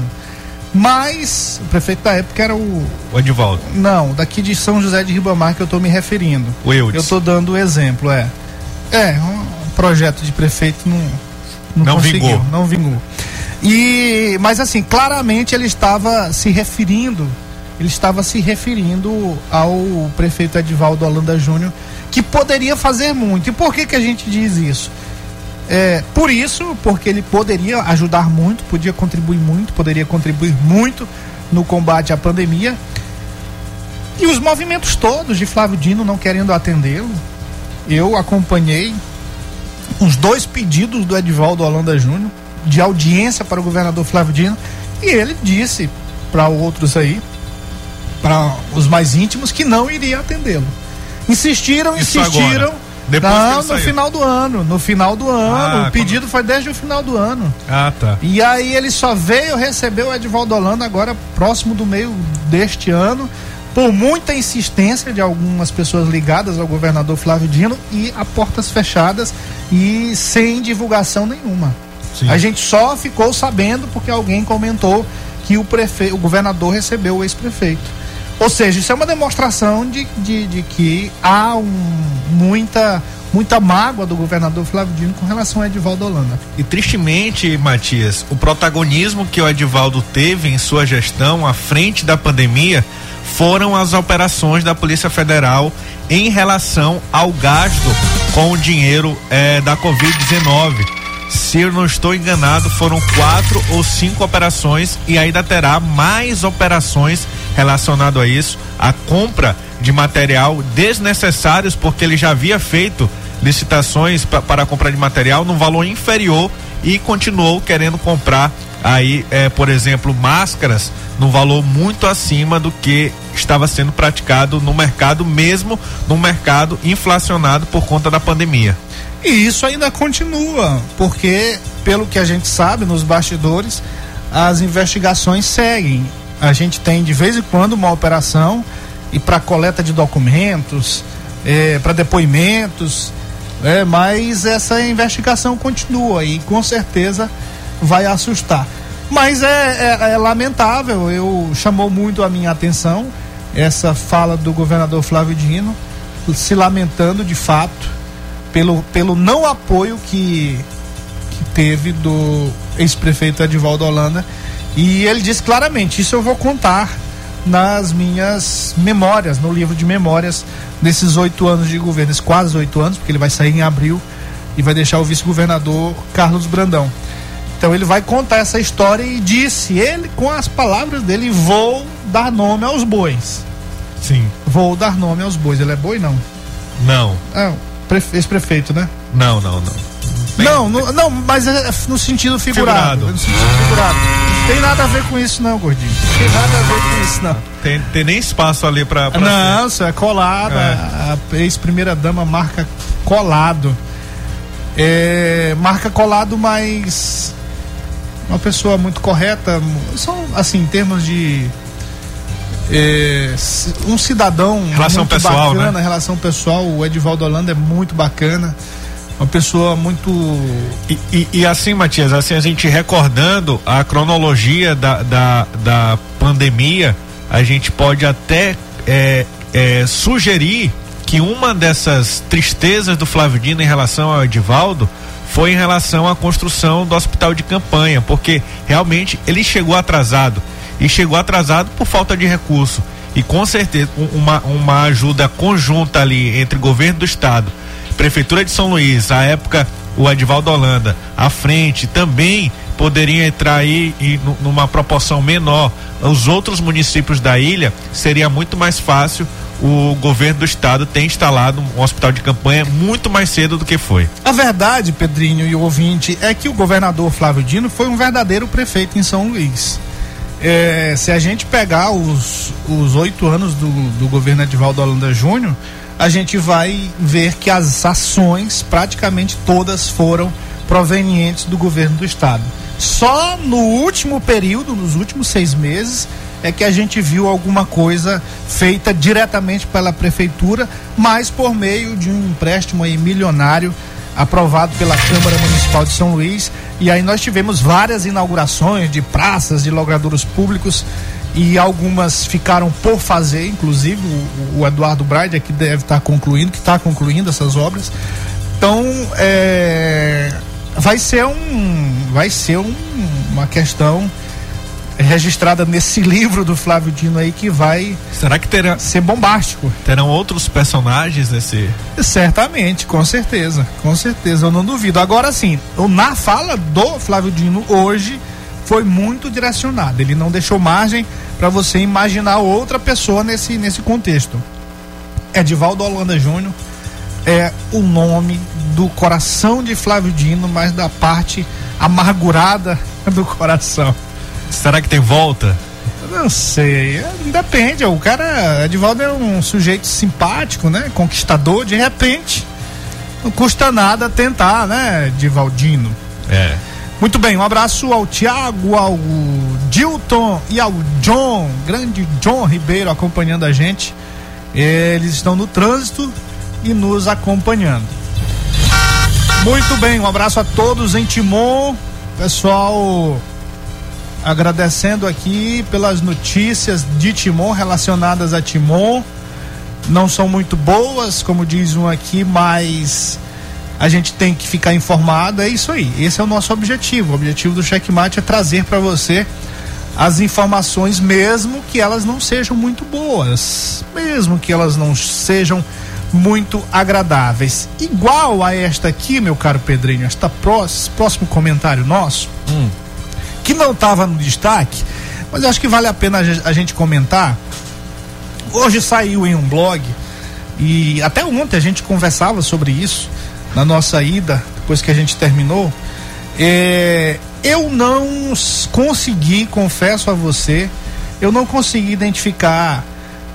Mas o prefeito da época era o. O Edivaldo. Não, daqui de São José de Ribamar que eu estou me referindo. O Eudes. Eu estou dando o exemplo, é. É, um projeto de prefeito não. Não, Não vingou. Não vingou. E, mas assim, claramente ele estava se referindo, ele estava se referindo ao prefeito Edivaldo Holanda Júnior, que poderia fazer muito. E por que que a gente diz isso? É, por isso, porque ele poderia ajudar muito, podia contribuir muito, poderia contribuir muito no combate à pandemia. E os movimentos todos de Flávio Dino não querendo atendê-lo. Eu acompanhei os dois pedidos do Edivaldo Holanda Júnior de audiência para o governador Flávio Dino e ele disse para outros aí, para os mais íntimos, que não iria atendê-lo. Insistiram, insistiram. Depois não, no saiu. final do ano. No final do ano. Ah, o pedido foi desde o final do ano. Ah, tá. E aí ele só veio receber o Edvaldo Holanda agora próximo do meio deste ano, por muita insistência de algumas pessoas ligadas ao governador Flávio Dino e a portas fechadas e sem divulgação nenhuma. Sim. A gente só ficou sabendo porque alguém comentou que o prefeito, o governador recebeu o ex-prefeito. Ou seja, isso é uma demonstração de, de, de que há um, muita, muita mágoa do governador Flávio Dino com relação a Edvaldo Holanda. E tristemente, Matias, o protagonismo que o Edivaldo teve em sua gestão à frente da pandemia foram as operações da Polícia Federal em relação ao gasto com o dinheiro eh, da Covid-19. Se eu não estou enganado, foram quatro ou cinco operações e ainda terá mais operações relacionado a isso, a compra de material desnecessários, porque ele já havia feito licitações pa- para a compra de material num valor inferior e continuou querendo comprar aí, eh, por exemplo, máscaras num valor muito acima do que estava sendo praticado no mercado, mesmo no mercado inflacionado por conta da pandemia. E isso ainda continua, porque, pelo que a gente sabe nos bastidores, as investigações seguem. A gente tem de vez em quando uma operação e para coleta de documentos, é, para depoimentos, é, mas essa investigação continua e com certeza vai assustar. Mas é, é, é lamentável, eu chamou muito a minha atenção essa fala do governador Flávio Dino, se lamentando de fato pelo, pelo não apoio que, que teve do ex-prefeito Edivaldo Holanda. E ele disse claramente: Isso eu vou contar nas minhas memórias, no livro de memórias desses oito anos de governo, esses quase oito anos, porque ele vai sair em abril e vai deixar o vice-governador Carlos Brandão. Então ele vai contar essa história e disse ele com as palavras dele: vou dar nome aos bois. Sim. Vou dar nome aos bois. Ele é boi não? Não. É, ex-prefeito, né? Não, não, não. Bem, não, não, mas é no sentido figurado. Figurado. No sentido figurado. Não tem nada a ver com isso, não, gordinho. Não tem nada a ver com isso, não. Tem, tem nem espaço ali pra. pra não, isso é colado. É. A, a ex-primeira dama marca colado. É, marca colado, mas uma pessoa muito correta. São, assim, em termos de. é, um cidadão Relação muito pessoal, bacana, né? relação pessoal, o Edivaldo Holanda é muito bacana. Uma pessoa muito. E, e, e assim, Matias, assim, a gente recordando a cronologia da, da, da pandemia, a gente pode até é, é, sugerir que uma dessas tristezas do Flávio Dino em relação ao Edivaldo foi em relação à construção do hospital de campanha, porque realmente ele chegou atrasado e chegou atrasado por falta de recurso. E com certeza um- uma, uma ajuda conjunta ali entre governo do estado, prefeitura de São Luís, à época o Edivaldo Holanda, à frente também poderia entrar aí e nu- numa proporção menor. Os outros municípios da ilha seria muito mais fácil o governo do estado ter instalado um hospital de campanha muito mais cedo do que foi. A verdade, Pedrinho e o ouvinte, é que o governador Flávio Dino foi um verdadeiro prefeito em São Luís. É, se a gente pegar os, oito anos do, do governo Edivaldo Holanda Júnior, a gente vai ver que as ações, praticamente todas, foram provenientes do governo do estado. Só no último período, nos últimos seis meses, é que a gente viu alguma coisa feita diretamente pela prefeitura, mas por meio de um empréstimo aí milionário aprovado pela Câmara Municipal de São Luís. E aí nós tivemos várias inaugurações de praças, de logradouros públicos e algumas ficaram por fazer, inclusive o, o Eduardo Braide é que deve estar concluindo, que está concluindo essas obras. Então, é, vai ser um, vai ser um, uma questão registrada nesse (laughs) livro do Flávio Dino aí que vai Será que terá, ser bombástico. terão outros personagens nesse. Certamente, com certeza, com certeza, eu não duvido. Agora sim, na fala do Flávio Dino hoje foi muito direcionada. Ele não deixou margem para você imaginar outra pessoa nesse, nesse contexto. Edivaldo Holanda Júnior é o nome do coração de Flávio Dino, mas da parte amargurada (laughs) do coração. Será que tem volta? Não sei, é, depende. O cara, Edivaldo é um sujeito simpático, né? Conquistador, de repente. Não custa nada tentar, né, Divaldino? É. Muito bem, um abraço ao Tiago, ao Dilton e ao John, grande John Ribeiro acompanhando a gente. Eles estão no trânsito e nos acompanhando. Muito bem, um abraço a todos em Timon. Pessoal, agradecendo aqui pelas notícias de Timon relacionadas a Timon. Não são muito boas, como diz um aqui, mas a gente tem que ficar informado. É isso aí. Esse é o nosso objetivo. O objetivo do Checkmate é trazer para você as informações, mesmo que elas não sejam muito boas, mesmo que elas não sejam muito agradáveis. Igual a esta aqui, meu caro Pedrinho, esta prós- próximo comentário nosso, que não estava no destaque, mas acho que vale a pena a gente comentar. Hoje saiu em um blog e até ontem a gente conversava sobre isso na nossa ida, depois que a gente terminou. É, eu não consegui, confesso a você, eu não consegui identificar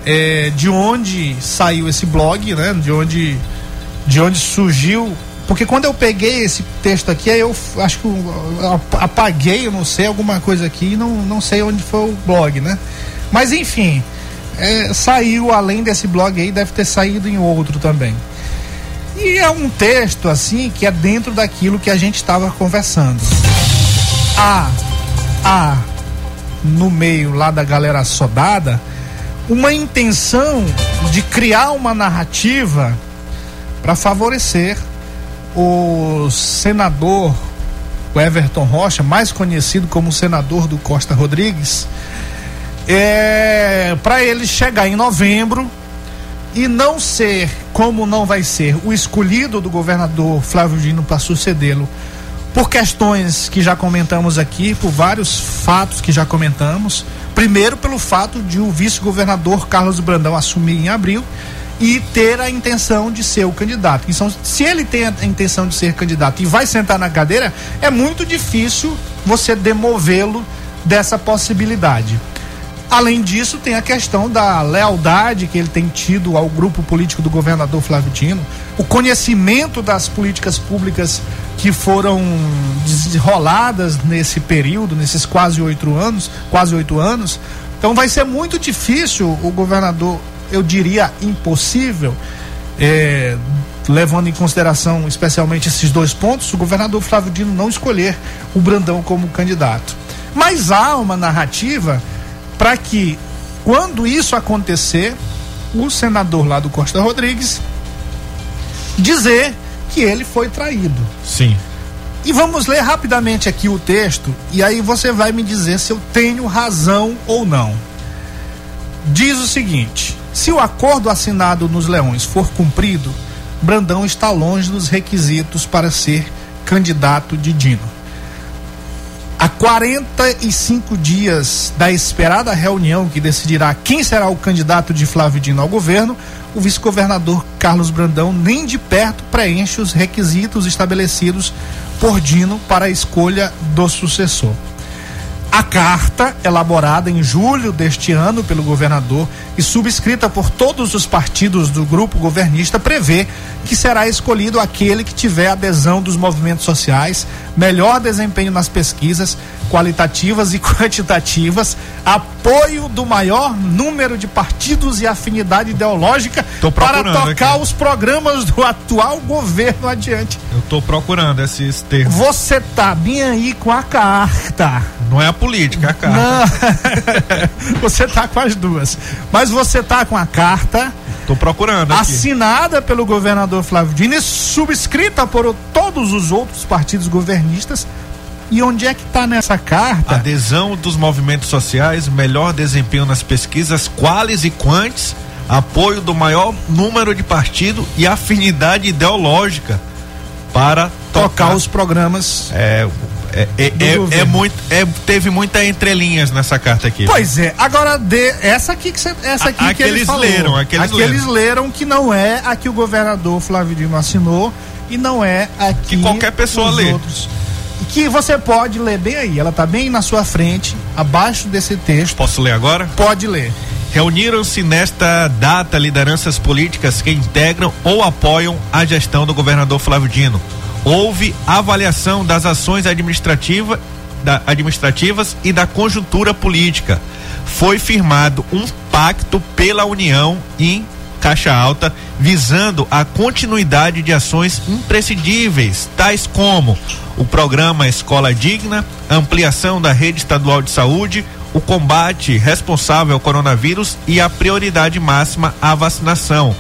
é, de onde saiu esse blog, né? De onde, de onde surgiu Porque quando eu peguei esse texto aqui, aí eu acho que eu, apaguei, eu não sei, alguma coisa aqui, não, não sei onde foi o blog, né? Mas enfim, é, saiu além desse blog aí, deve ter saído em outro também. E é um texto assim que é dentro daquilo que a gente estava conversando. Há, há no meio lá da galera sodada uma intenção de criar uma narrativa para favorecer o senador o Everton Rocha, mais conhecido como senador do Costa Rodrigues, é, para ele chegar em novembro e não ser, como não vai ser, o escolhido do governador Flávio Dino para sucedê-lo, por questões que já comentamos aqui, por vários fatos que já comentamos. Primeiro, pelo fato de o vice-governador Carlos Brandão assumir em abril e ter a intenção de ser o candidato. Então, se ele tem a intenção de ser candidato e vai sentar na cadeira, é muito difícil você demovê-lo dessa possibilidade. Além disso, tem a questão da lealdade que ele tem tido ao grupo político do governador Flávio Dino, o conhecimento das políticas públicas que foram desenroladas nesse período, nesses quase oito anos, quase oito anos. Então vai ser muito difícil o governador, eu diria impossível, é, levando em consideração especialmente esses dois pontos, o governador Flávio Dino não escolher o Brandão como candidato. Mas há uma narrativa para que, quando isso acontecer, o senador lá do Costa Rodrigues dizer que ele foi traído. Sim. E vamos ler rapidamente aqui o texto e aí você vai me dizer se eu tenho razão ou não. Diz o seguinte: se o acordo assinado nos Leões for cumprido, Brandão está longe dos requisitos para ser candidato de Dino. A 45 dias da esperada reunião que decidirá quem será o candidato de Flávio Dino ao governo, o vice-governador Carlos Brandão nem de perto preenche os requisitos estabelecidos por Dino para a escolha do sucessor. A carta, elaborada em julho deste ano pelo governador e subscrita por todos os partidos do grupo governista, prevê que será escolhido aquele que tiver adesão dos movimentos sociais, melhor desempenho nas pesquisas qualitativas e (laughs) quantitativas, apoio do maior número de partidos e afinidade ideológica para tocar aqui. os programas do atual governo adiante. Eu tô procurando esses termos. Você tá bem aí com a carta. Não é a política, é a carta. Não. (laughs) você tá com as duas. Mas você tá com a carta Tô procurando aqui. assinada pelo governador Flávio e subscrita por todos os outros partidos governistas. E onde é que tá nessa carta? Adesão dos movimentos sociais, melhor desempenho nas pesquisas, quais e quantes, apoio do maior número de partido e afinidade ideológica para Tocar os programas. É, é, é, é- é muito, é- teve muita entrelinhas nessa carta aqui. Pois é, agora de, essa aqui que cê- essa aqui A- que ele aqueles falou. leram, aqueles leram que não é a que o governador Flávio Dino assinou e não é a que, Que qualquer pessoa lê. outros. Que você pode ler bem aí, ela tá bem na sua frente, abaixo desse texto. Posso ler agora? Pode ler. Reuniram-se nesta data lideranças políticas que integram ou apoiam a gestão do governador Flávio Dino. Houve avaliação das ações administrativa, da- administrativas e da conjuntura política. Foi firmado um pacto pela União em Caixa Alta, visando a continuidade de ações imprescindíveis, tais como o programa Escola Digna, ampliação da rede estadual de saúde, o combate responsável ao coronavírus e a prioridade máxima à vacinação,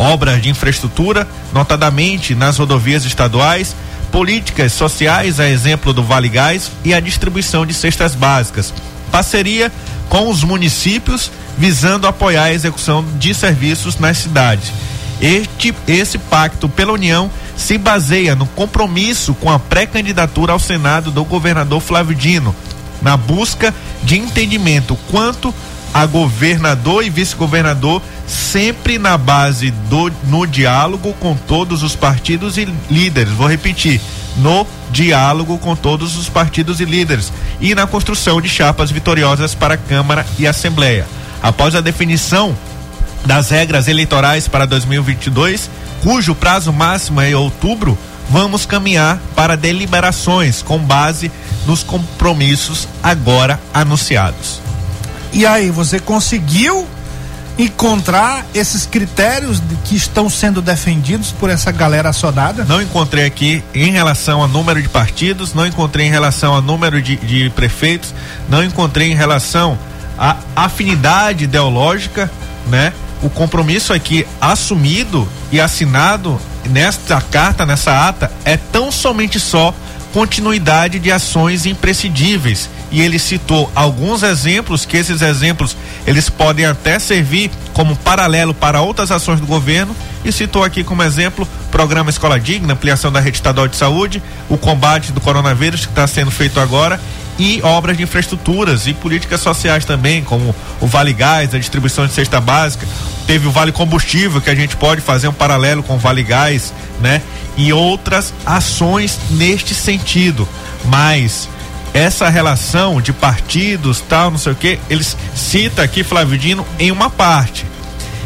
obras de infraestrutura, notadamente nas rodovias estaduais, políticas sociais, a exemplo do Vale Gás e a distribuição de cestas básicas, parceria com os municípios visando apoiar a execução de serviços nas cidades. Este, esse pacto pela União se baseia no compromisso com a pré-candidatura ao Senado do governador Flávio Dino, na busca de entendimento quanto a governador e vice-governador, sempre na base do no diálogo com todos os partidos e líderes. Vou repetir, no diálogo com todos os partidos e líderes e na construção de chapas vitoriosas para a Câmara e Assembleia. Após a definição das regras eleitorais para 2022, cujo prazo máximo é outubro, vamos caminhar para deliberações com base nos compromissos agora anunciados. E aí, você conseguiu encontrar esses critérios que estão sendo defendidos por essa galera assodada? Não encontrei aqui em relação a número de partidos, não encontrei em relação a número de, de prefeitos, não encontrei em relação a afinidade ideológica, né? O compromisso aqui assumido e assinado nesta carta, nessa ata, é tão somente só continuidade de ações imprescindíveis. E ele citou alguns exemplos que esses exemplos eles podem até servir como paralelo para outras ações do governo. E citou aqui como exemplo programa Escola Digna, ampliação da rede estadual de saúde, o combate do coronavírus que está sendo feito agora e obras de infraestruturas e políticas sociais também, como o Vale Gás, a distribuição de cesta básica, teve o Vale Combustível que a gente pode fazer um paralelo com o Vale Gás, né? E outras ações neste sentido. Mas essa relação de partidos, tal, não sei o que, eles cita aqui Flávio Dino em uma parte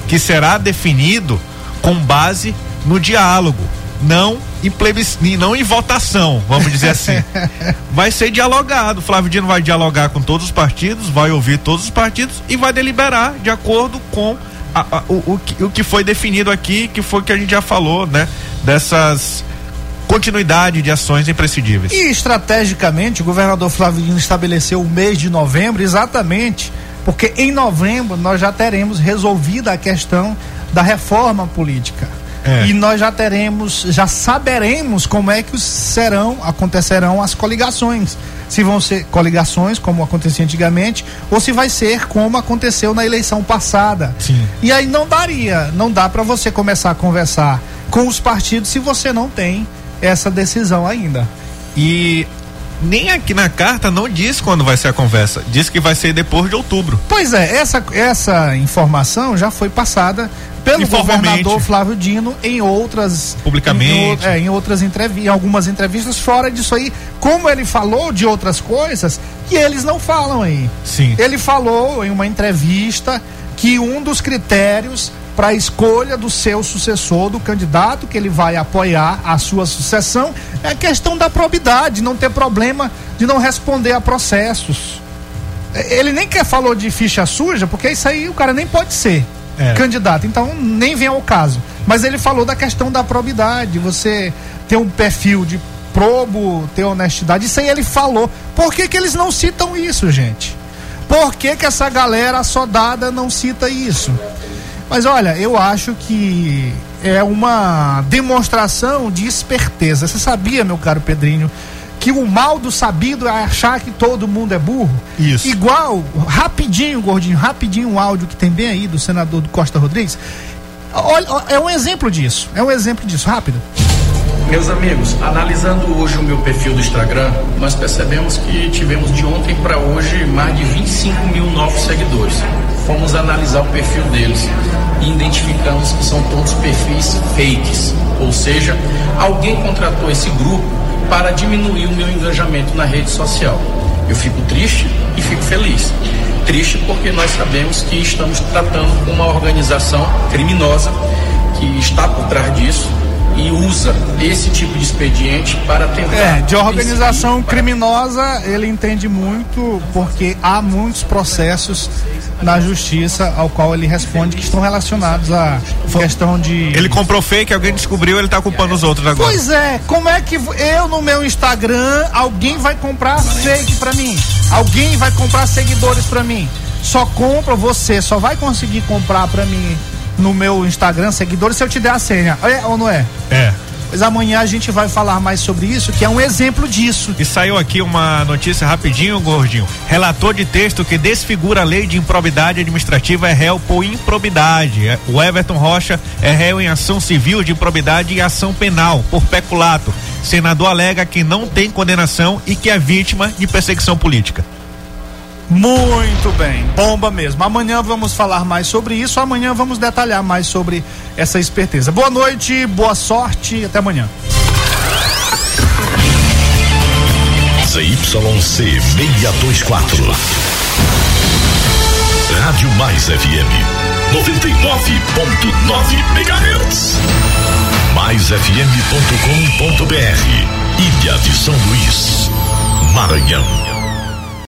que será definido com base no diálogo, não em plebiscito, não em votação, vamos dizer assim. (laughs) vai ser dialogado. Flávio Dino vai dialogar com todos os partidos, vai ouvir todos os partidos e vai deliberar de acordo com a, a, o, o, o que foi definido aqui, que foi que a gente já falou, né? Dessas continuidade de ações imprescindíveis. E estrategicamente, o governador Flávio Dino estabeleceu o mês de novembro exatamente porque em novembro nós já teremos resolvida a questão da reforma política. É. E nós já teremos, já saberemos como é que serão, acontecerão as coligações. Se vão ser coligações, como acontecia antigamente, ou se vai ser como aconteceu na eleição passada. Sim. E aí não daria, não dá para você começar a conversar com os partidos se você não tem essa decisão ainda. E nem aqui na carta não diz quando vai ser a conversa, diz que vai ser depois de outubro. Pois é, essa, essa informação já foi passada pelo governador Flávio Dino em outras publicamente em, é, em outras entrevistas, em algumas entrevistas fora disso aí, como ele falou de outras coisas que eles não falam aí. Sim. Ele falou em uma entrevista que um dos critérios para a escolha do seu sucessor, do candidato que ele vai apoiar a sua sucessão, é questão da probidade, não ter problema de não responder a processos. Ele nem quer falou de ficha suja, porque isso aí o cara nem pode ser é. candidato, então nem vem ao caso. Mas ele falou da questão da probidade, você ter um perfil de probo, ter honestidade, isso aí ele falou. Por que, que eles não citam isso, gente? Por que, que essa galera soldada não cita isso? Mas olha, eu acho que é uma demonstração de esperteza. Você sabia, meu caro Pedrinho, que o mal do sabido é achar que todo mundo é burro? Isso. Igual, rapidinho, gordinho, rapidinho um áudio que tem bem aí do senador do Costa Rodrigues. Olha, é um exemplo disso. É um exemplo disso, rápido. Meus amigos, analisando hoje o meu perfil do Instagram, nós percebemos que tivemos de ontem para hoje mais de 25 mil novos seguidores. Fomos analisar o perfil deles e identificamos que são todos perfis fakes, ou seja, alguém contratou esse grupo para diminuir o meu engajamento na rede social. Eu fico triste e fico feliz. Triste porque nós sabemos que estamos tratando com uma organização criminosa que está por trás disso e usa esse tipo de expediente para tentar. É, de organização criminosa ele entende muito porque há muitos processos na justiça ao qual ele responde que estão relacionados à questão de. Ele comprou fake, alguém descobriu, ele está culpando os outros agora. Pois é, como é que eu no meu Instagram alguém vai comprar fake para mim? Alguém vai comprar seguidores para mim? Só compra você, só vai conseguir comprar para mim no meu Instagram, seguidores, se eu te der a senha. É ou não é? É. Mas amanhã a gente vai falar mais sobre isso, que é um exemplo disso. E saiu aqui uma notícia rapidinho, gordinho. Relator de texto que desfigura a lei de improbidade administrativa é réu por improbidade. É, o Everton Rocha é réu em ação civil de improbidade e ação penal por peculato. Senador alega que não tem condenação e que é vítima de perseguição política. Muito bem, bomba mesmo. Amanhã vamos falar mais sobre isso. Amanhã vamos detalhar mais sobre essa esperteza. Boa noite, boa sorte, até amanhã. ZYC 624. Rádio Mais FM 99.9 MHz. maisfm.com.br Ilha de São Luís, Maranhão.